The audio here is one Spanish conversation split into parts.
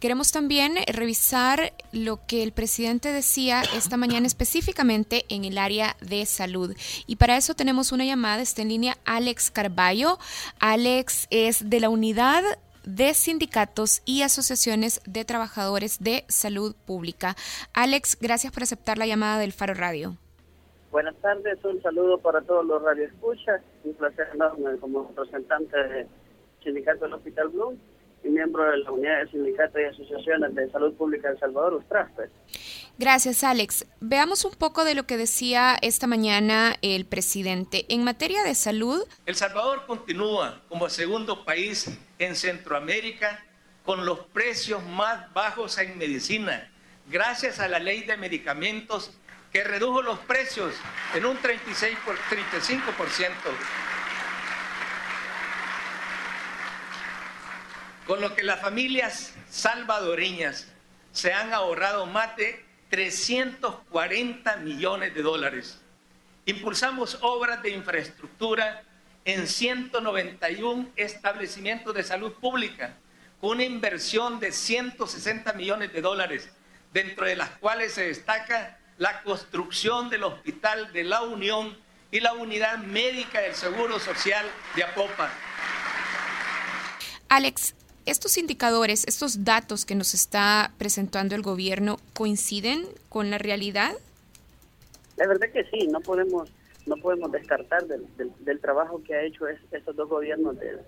Queremos también revisar lo que el presidente decía esta mañana específicamente en el área de salud. Y para eso tenemos una llamada, está en línea Alex Carballo. Alex es de la unidad de sindicatos y asociaciones de trabajadores de salud pública. Alex, gracias por aceptar la llamada del Faro Radio. Buenas tardes, un saludo para todos los radioescuchas, un placer enorme como representante del sindicato del Hospital Blue y miembro de la unidad de sindicatos y asociaciones de salud pública de El Salvador, USTRASPE. Gracias, Alex. Veamos un poco de lo que decía esta mañana el presidente. En materia de salud... El Salvador continúa como segundo país en Centroamérica con los precios más bajos en medicina, gracias a la ley de medicamentos que redujo los precios en un 36 por 35%. Con lo que las familias salvadoreñas se han ahorrado más de 340 millones de dólares. Impulsamos obras de infraestructura en 191 establecimientos de salud pública, con una inversión de 160 millones de dólares, dentro de las cuales se destaca la construcción del Hospital de la Unión y la Unidad Médica del Seguro Social de Apopa. Alex, estos indicadores, estos datos que nos está presentando el gobierno, ¿coinciden con la realidad? La verdad que sí, no podemos no podemos descartar del, del, trabajo que ha hecho esos dos gobiernos del,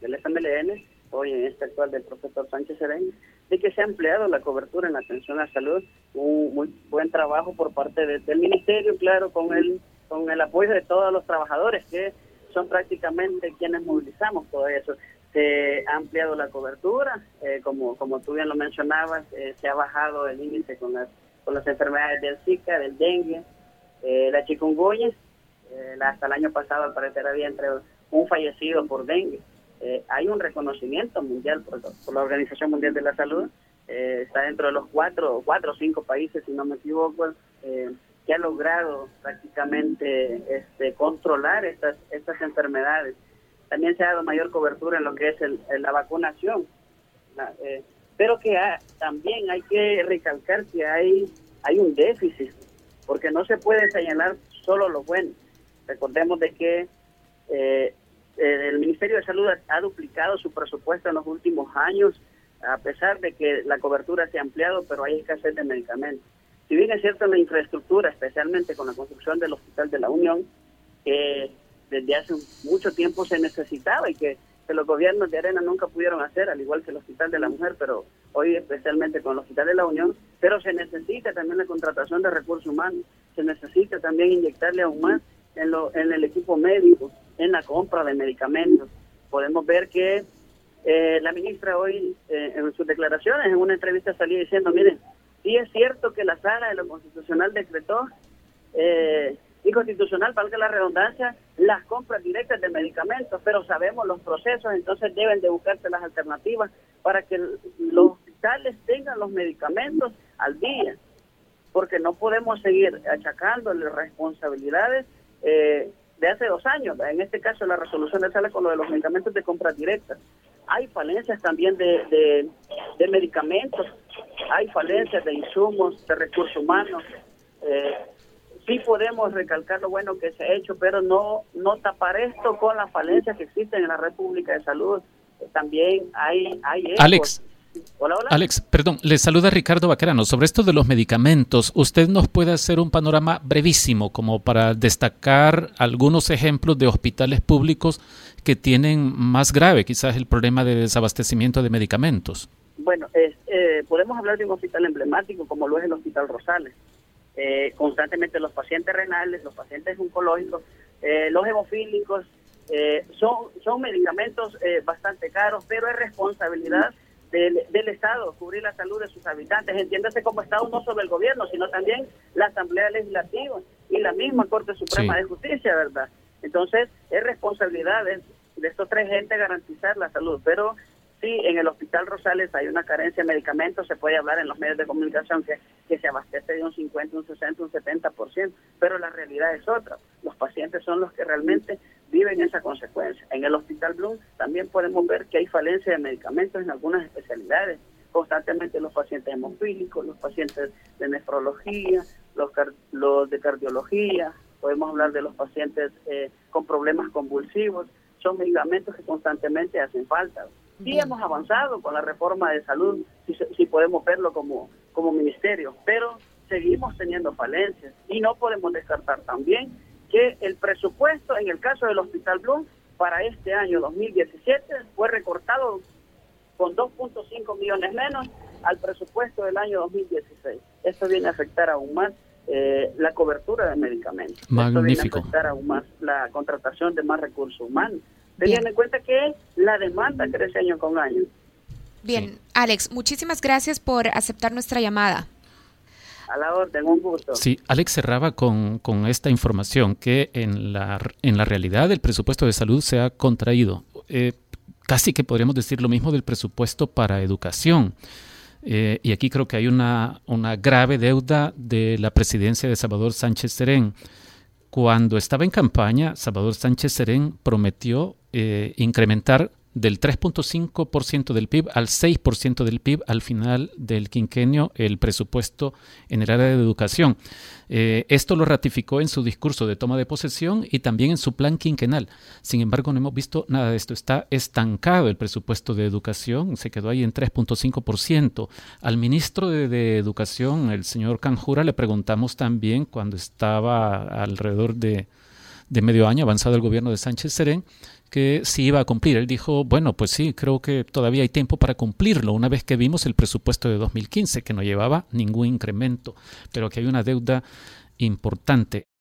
del, FMLN, hoy en este actual del profesor Sánchez Serén, de que se ha empleado la cobertura en la atención a la salud, un muy buen trabajo por parte del ministerio, claro, con el, con el apoyo de todos los trabajadores que son prácticamente quienes movilizamos todo eso se ha ampliado la cobertura, eh, como, como tú bien lo mencionabas, eh, se ha bajado el índice con las, con las enfermedades del Zika, del dengue, eh, la chikungunya, hasta el año pasado al parecer había entre un fallecido por dengue. hay un reconocimiento mundial por, la Organización Mundial de la Salud, está dentro de los cuatro, cuatro o cinco países, si no me equivoco, que ha logrado prácticamente este, controlar estas, estas enfermedades también se ha dado mayor cobertura en lo que es la vacunación. Eh, pero que también hay que recalcar que hay, un déficit, porque no se puede señalar solo lo bueno. Recordemos de que eh, el Ministerio de Salud ha, duplicado su presupuesto en los últimos años, a pesar de que la cobertura se ha ampliado, pero hay escasez de medicamentos. Si bien es cierto la infraestructura, especialmente con la construcción del Hospital de la Unión, eh, desde hace mucho tiempo se necesitaba y que, los gobiernos de Arena nunca pudieron hacer, al igual que el Hospital de la Mujer, pero hoy especialmente con el Hospital de la Unión, pero se necesita también la contratación de recursos humanos, se necesita también inyectarle aún más en, lo, en el equipo médico, en la compra de medicamentos. Podemos ver que eh, la ministra hoy, eh, en sus declaraciones, en una entrevista salía diciendo, miren, sí es cierto que la sala de lo constitucional decretó eh, y valga la redundancia, las compras directas de medicamentos, pero sabemos los procesos, entonces deben de buscarse las alternativas para que los hospitales tengan los medicamentos al día, porque no podemos seguir achacándole responsabilidades eh, de hace dos años, en este caso la resolución de sala con lo de los medicamentos de compra directa. Hay falencias también de, de, de medicamentos, hay falencias de insumos, de recursos humanos. Eh, sí podemos recalcar lo bueno que se ha hecho, pero no, no tapar esto con las falencias que existen en la República de Salud. También hay... hay Alex. Alex, perdón, le saluda Ricardo Baquerano. Sobre esto de los medicamentos, ¿usted nos puede hacer un panorama brevísimo como para destacar algunos ejemplos de hospitales públicos que tienen más grave quizás el problema de desabastecimiento de medicamentos? Bueno, eh, podemos hablar de un hospital emblemático como lo es el Hospital Rosales. Eh, constantemente los pacientes renales, los pacientes oncológicos, eh, los hemofílicos, eh, son, son medicamentos bastante caros, pero es responsabilidad del, del, Estado cubrir la salud de sus habitantes. Entiéndase como Estado no solo el gobierno, sino también la Asamblea Legislativa y la misma Corte Suprema de Justicia, ¿verdad? Entonces, es responsabilidad de, de estos tres gente garantizar la salud, pero Sí, en el Hospital Rosales hay una carencia de medicamentos, se puede hablar en los medios de comunicación que, que se abastece de un 50, un 60, un 70%, pero la realidad es otra. Los pacientes son los que realmente viven esa consecuencia. En el Hospital Bloom también podemos ver que hay falencia de medicamentos en algunas especialidades, constantemente los pacientes hemofílicos, los pacientes de nefrología, los, los de cardiología, podemos hablar de los pacientes eh, con problemas convulsivos, son medicamentos que constantemente hacen falta. Sí hemos avanzado con la reforma de salud, si, si podemos verlo como, como ministerio, pero seguimos teniendo falencias y no podemos descartar también que el presupuesto en el caso del Hospital Blum para este año 2017 fue recortado con 2.5 millones menos al presupuesto del año 2016. Esto viene a afectar aún más eh, la cobertura de medicamentos. Magnífico. Esto viene a afectar aún más la contratación de más recursos humanos. Teniendo en cuenta que la demanda crece año con año. Bien, Alex, muchísimas gracias por aceptar nuestra llamada. A la orden, un gusto. Sí, Alex cerraba con, con, esta información que en la, en la realidad el presupuesto de salud se ha contraído. Eh, casi que podríamos decir lo mismo del presupuesto para educación. Eh, y aquí creo que hay una, una grave deuda de la presidencia de Salvador Sánchez Serén. Cuando estaba en campaña, Salvador Sánchez Serén prometió eh, incrementar del 3.5% del PIB al 6% del PIB al final del quinquenio el presupuesto en el área de educación. Eh, esto lo ratificó en su discurso de toma de posesión y también en su plan quinquenal. Sin embargo, no hemos visto nada de esto. Está estancado el presupuesto de educación, se quedó ahí en 3.5%. Al ministro de, de, Educación, el señor Canjura, le preguntamos también cuando estaba alrededor de, de medio año avanzado el gobierno de Sánchez Serén, que sí iba a cumplir. Él dijo, bueno, pues sí, creo que todavía hay tiempo para cumplirlo, una vez que vimos el presupuesto de 2015, que no llevaba ningún incremento, pero que hay una deuda importante.